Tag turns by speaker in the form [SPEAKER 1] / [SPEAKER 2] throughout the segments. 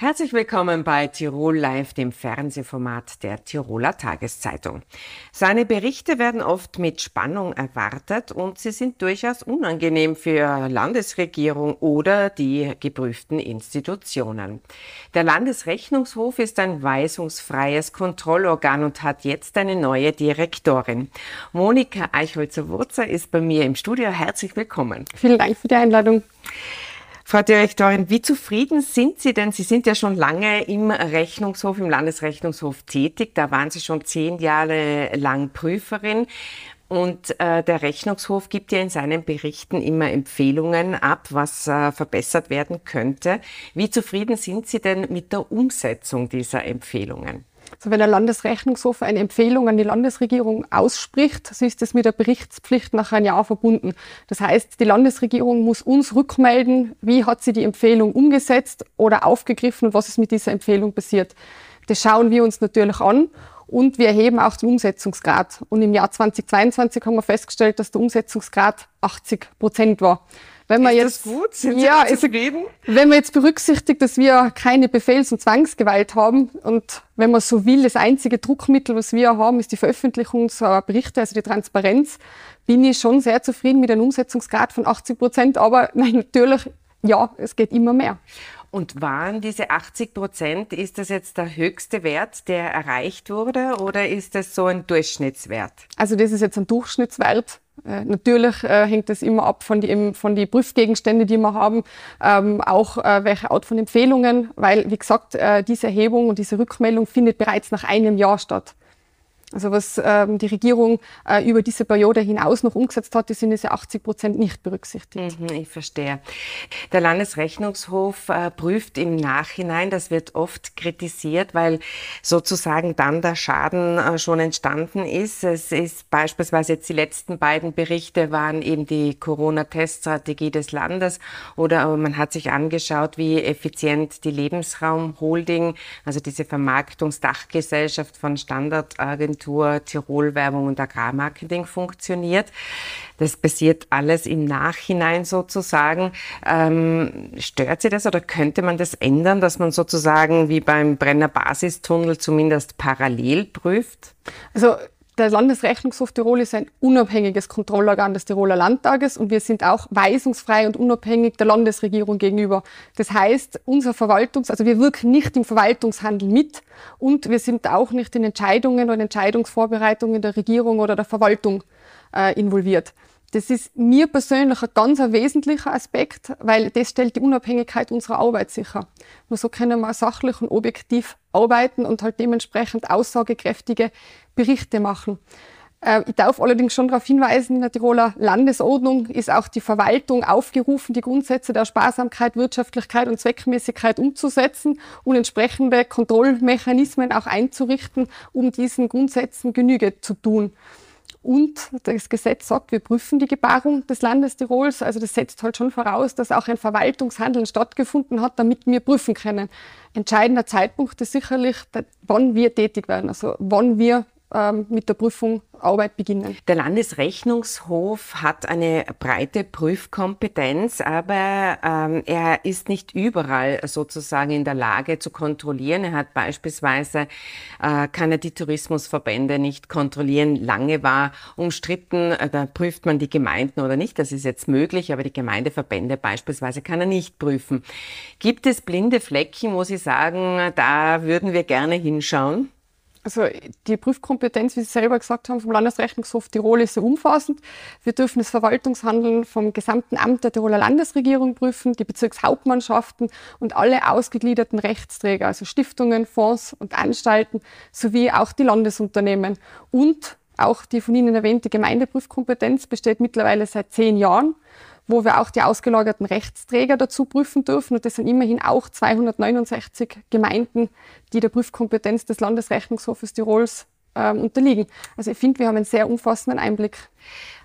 [SPEAKER 1] Herzlich willkommen bei Tirol Live, dem Fernsehformat der Tiroler Tageszeitung. Seine Berichte werden oft mit Spannung erwartet und sie sind durchaus unangenehm für Landesregierung oder die geprüften Institutionen. Der Landesrechnungshof ist ein weisungsfreies Kontrollorgan und hat jetzt eine neue Direktorin. Monika Eichholzer-Wurzer ist bei mir im Studio. Herzlich willkommen.
[SPEAKER 2] Vielen Dank für die Einladung.
[SPEAKER 1] Frau Direktorin, wie zufrieden sind Sie denn? Sie sind ja schon lange im Rechnungshof, im Landesrechnungshof tätig. Da waren Sie schon zehn Jahre lang Prüferin. Und äh, der Rechnungshof gibt ja in seinen Berichten immer Empfehlungen ab, was äh, verbessert werden könnte. Wie zufrieden sind Sie denn mit der Umsetzung dieser Empfehlungen?
[SPEAKER 2] Also wenn der Landesrechnungshof eine Empfehlung an die Landesregierung ausspricht, so ist es mit der Berichtspflicht nach einem Jahr verbunden. Das heißt, die Landesregierung muss uns rückmelden, wie hat sie die Empfehlung umgesetzt oder aufgegriffen und was ist mit dieser Empfehlung passiert. Das schauen wir uns natürlich an und wir erheben auch den Umsetzungsgrad. Und im Jahr 2022 haben wir festgestellt, dass der Umsetzungsgrad 80 Prozent war.
[SPEAKER 1] Wenn man ist jetzt, das gut? Sind ja, Sie zufrieden?
[SPEAKER 2] wenn man jetzt berücksichtigt, dass wir keine Befehls- und Zwangsgewalt haben und wenn man so will, das einzige Druckmittel, was wir haben, ist die Veröffentlichung unserer Berichte, also die Transparenz, bin ich schon sehr zufrieden mit einem Umsetzungsgrad von 80 Prozent. Aber nein, natürlich, ja, es geht immer mehr.
[SPEAKER 1] Und waren diese 80 Prozent, ist das jetzt der höchste Wert, der erreicht wurde oder ist das so ein Durchschnittswert?
[SPEAKER 2] Also das ist jetzt ein Durchschnittswert. Äh, natürlich äh, hängt das immer ab von den von die Prüfgegenstände, die wir haben, ähm, auch äh, welche Art von Empfehlungen, weil, wie gesagt, äh, diese Erhebung und diese Rückmeldung findet bereits nach einem Jahr statt. Also was ähm, die Regierung äh, über diese Periode hinaus noch umgesetzt hat, die sind diese 80 Prozent nicht berücksichtigt.
[SPEAKER 1] Mhm, ich verstehe. Der Landesrechnungshof äh, prüft im Nachhinein, das wird oft kritisiert, weil sozusagen dann der Schaden äh, schon entstanden ist. Es ist beispielsweise jetzt die letzten beiden Berichte waren eben die Corona-Teststrategie des Landes oder man hat sich angeschaut, wie effizient die Lebensraum-Holding, also diese Vermarktungsdachgesellschaft von Standardagenturen, Agentur Tirol Werbung und Agrarmarketing funktioniert. Das passiert alles im Nachhinein sozusagen. Ähm, stört Sie das oder könnte man das ändern, dass man sozusagen wie beim Brenner Basistunnel zumindest parallel prüft?
[SPEAKER 2] Also der Landesrechnungshof Tirol ist ein unabhängiges Kontrollorgan des Tiroler Landtages und wir sind auch weisungsfrei und unabhängig der Landesregierung gegenüber. Das heißt, unser Verwaltungs-, also wir wirken nicht im Verwaltungshandel mit und wir sind auch nicht in Entscheidungen oder Entscheidungsvorbereitungen der Regierung oder der Verwaltung äh, involviert. Das ist mir persönlich ein ganz wesentlicher Aspekt, weil das stellt die Unabhängigkeit unserer Arbeit sicher. Nur so können wir sachlich und objektiv arbeiten und halt dementsprechend aussagekräftige Berichte machen. Äh, ich darf allerdings schon darauf hinweisen, in der Tiroler Landesordnung ist auch die Verwaltung aufgerufen, die Grundsätze der Sparsamkeit, Wirtschaftlichkeit und Zweckmäßigkeit umzusetzen und entsprechende Kontrollmechanismen auch einzurichten, um diesen Grundsätzen Genüge zu tun. Und das Gesetz sagt, wir prüfen die Gebarung des Landes Tirols. Also das setzt halt schon voraus, dass auch ein Verwaltungshandeln stattgefunden hat, damit wir prüfen können. Entscheidender Zeitpunkt ist sicherlich, wann wir tätig werden, also wann wir mit der Prüfung Arbeit beginnen.
[SPEAKER 1] Der Landesrechnungshof hat eine breite Prüfkompetenz, aber ähm, er ist nicht überall sozusagen in der Lage zu kontrollieren. Er hat beispielsweise, äh, kann er die Tourismusverbände nicht kontrollieren. Lange war umstritten, äh, da prüft man die Gemeinden oder nicht. Das ist jetzt möglich, aber die Gemeindeverbände beispielsweise kann er nicht prüfen. Gibt es blinde Flecken, wo Sie sagen, da würden wir gerne hinschauen?
[SPEAKER 2] Also die Prüfkompetenz, wie Sie selber gesagt haben, vom Landesrechnungshof Tirol ist sehr umfassend. Wir dürfen das Verwaltungshandeln vom gesamten Amt der Tiroler Landesregierung prüfen, die Bezirkshauptmannschaften und alle ausgegliederten Rechtsträger, also Stiftungen, Fonds und Anstalten, sowie auch die Landesunternehmen. Und auch die von Ihnen erwähnte Gemeindeprüfkompetenz besteht mittlerweile seit zehn Jahren wo wir auch die ausgelagerten Rechtsträger dazu prüfen dürfen. Und das sind immerhin auch 269 Gemeinden, die der Prüfkompetenz des Landesrechnungshofes Tirols ähm, unterliegen. Also ich finde, wir haben einen sehr umfassenden Einblick.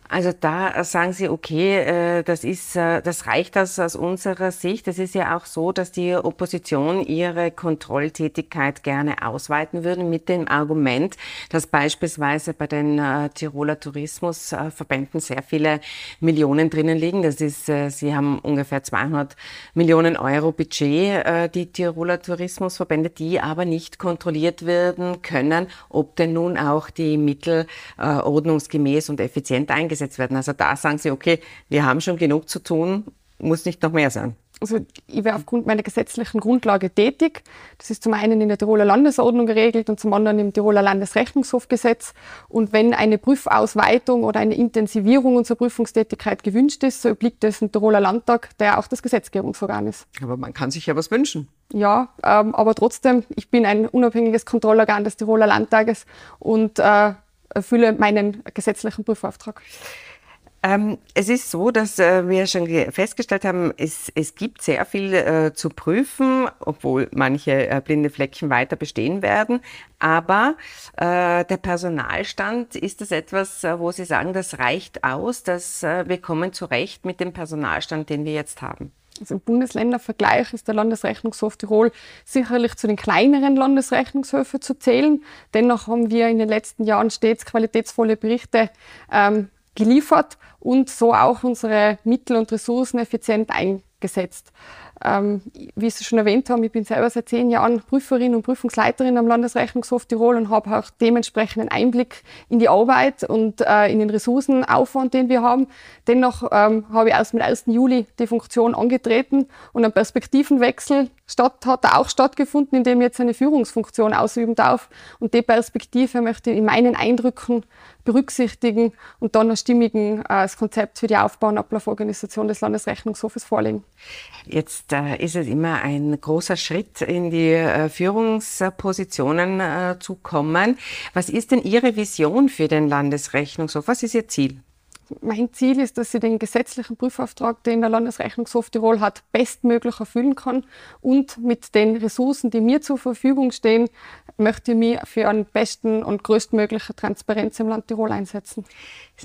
[SPEAKER 1] Also da sagen Sie, okay, äh, das ist, äh, das reicht aus, aus unserer Sicht. Es ist ja auch so, dass die Opposition ihre Kontrolltätigkeit gerne ausweiten würde mit dem Argument, dass beispielsweise bei den äh, Tiroler Tourismusverbänden sehr viele Millionen drinnen liegen. Das ist, sie haben ungefähr 200 Millionen Euro Budget, die Tiroler Tourismusverbände, die aber nicht kontrolliert werden können, ob denn nun auch die Mittel ordnungsgemäß und effizient eingesetzt eingesetzt werden. Also da sagen Sie, okay, wir haben schon genug zu tun, muss nicht noch mehr sein.
[SPEAKER 2] Also ich wäre aufgrund meiner gesetzlichen Grundlage tätig. Das ist zum einen in der Tiroler Landesordnung geregelt und zum anderen im Tiroler Landesrechnungshofgesetz. Und wenn eine Prüfausweitung oder eine Intensivierung unserer Prüfungstätigkeit gewünscht ist, so obliegt es im Tiroler Landtag, der auch das Gesetzgebungsorgan ist.
[SPEAKER 1] Aber man kann sich ja was wünschen.
[SPEAKER 2] Ja, ähm, aber trotzdem, ich bin ein unabhängiges Kontrollorgan des Tiroler Landtages und äh, erfülle meinen gesetzlichen Prüfauftrag.
[SPEAKER 1] Ähm, es ist so, dass äh, wir schon festgestellt haben, es, es gibt sehr viel äh, zu prüfen, obwohl manche äh, blinde Flecken weiter bestehen werden. Aber der Personalstand, ist das etwas, wo Sie sagen, das reicht aus, dass wir kommen zurecht mit dem Personalstand, den wir jetzt haben?
[SPEAKER 2] Also im Bundesländervergleich ist der Landesrechnungshof Tirol sicherlich zu den kleineren Landesrechnungshöfen zu zählen. Dennoch haben wir in den letzten Jahren stets qualitätsvolle Berichte ähm, geliefert und so auch unsere Mittel und Ressourcen effizient eingesetzt. Ähm, wie Sie schon erwähnt haben, ich bin selber seit zehn Jahren Prüferin und Prüfungsleiterin am Landesrechnungshof Tirol und habe auch dementsprechenden Einblick in die Arbeit und äh, in den Ressourcenaufwand, den wir haben. Dennoch ähm, habe ich erst mit 1. Juli die Funktion angetreten und ein Perspektivenwechsel statt, hat auch stattgefunden, indem ich jetzt eine Führungsfunktion ausüben darf. Und die Perspektive möchte ich in meinen Eindrücken berücksichtigen und dann ein stimmigen äh, Konzept für die Aufbau- und Ablauforganisation des Landesrechnungshofes vorlegen.
[SPEAKER 1] Jetzt äh, ist es immer ein großer Schritt, in die äh, Führungspositionen äh, zu kommen. Was ist denn Ihre Vision für den Landesrechnungshof? Was ist Ihr Ziel?
[SPEAKER 2] Mein Ziel ist, dass sie den gesetzlichen Prüfauftrag, den der Landesrechnungshof Tirol hat, bestmöglich erfüllen kann. Und mit den Ressourcen, die mir zur Verfügung stehen, möchte ich mich für einen besten und größtmögliche Transparenz im Land Tirol einsetzen.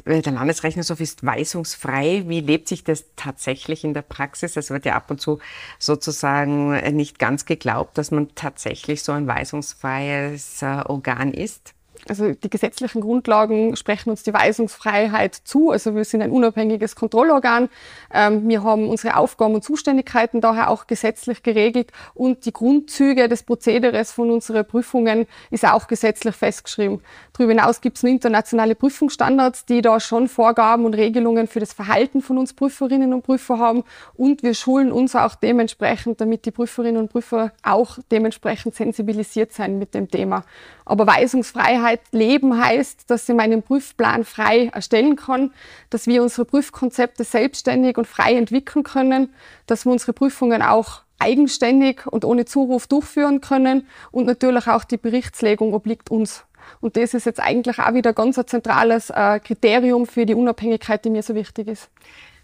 [SPEAKER 1] Der Landesrechnungshof ist weisungsfrei. Wie lebt sich das tatsächlich in der Praxis? Es wird ja ab und zu sozusagen nicht ganz geglaubt, dass man tatsächlich so ein weisungsfreies äh, Organ ist
[SPEAKER 2] also die gesetzlichen Grundlagen sprechen uns die Weisungsfreiheit zu. Also wir sind ein unabhängiges Kontrollorgan. Ähm, wir haben unsere Aufgaben und Zuständigkeiten daher auch gesetzlich geregelt und die Grundzüge des Prozederes von unseren Prüfungen ist auch gesetzlich festgeschrieben. Darüber hinaus gibt es internationale Prüfungsstandards, die da schon Vorgaben und Regelungen für das Verhalten von uns Prüferinnen und Prüfer haben und wir schulen uns auch dementsprechend, damit die Prüferinnen und Prüfer auch dementsprechend sensibilisiert sein mit dem Thema. Aber Weisungsfreiheit leben heißt, dass ich meinen Prüfplan frei erstellen kann, dass wir unsere Prüfkonzepte selbstständig und frei entwickeln können, dass wir unsere Prüfungen auch eigenständig und ohne Zuruf durchführen können und natürlich auch die Berichtslegung obliegt uns. Und das ist jetzt eigentlich auch wieder ganz ein zentrales äh, Kriterium für die Unabhängigkeit, die mir so wichtig ist.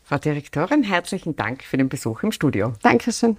[SPEAKER 1] Frau Direktorin, herzlichen Dank für den Besuch im Studio.
[SPEAKER 2] Dankeschön.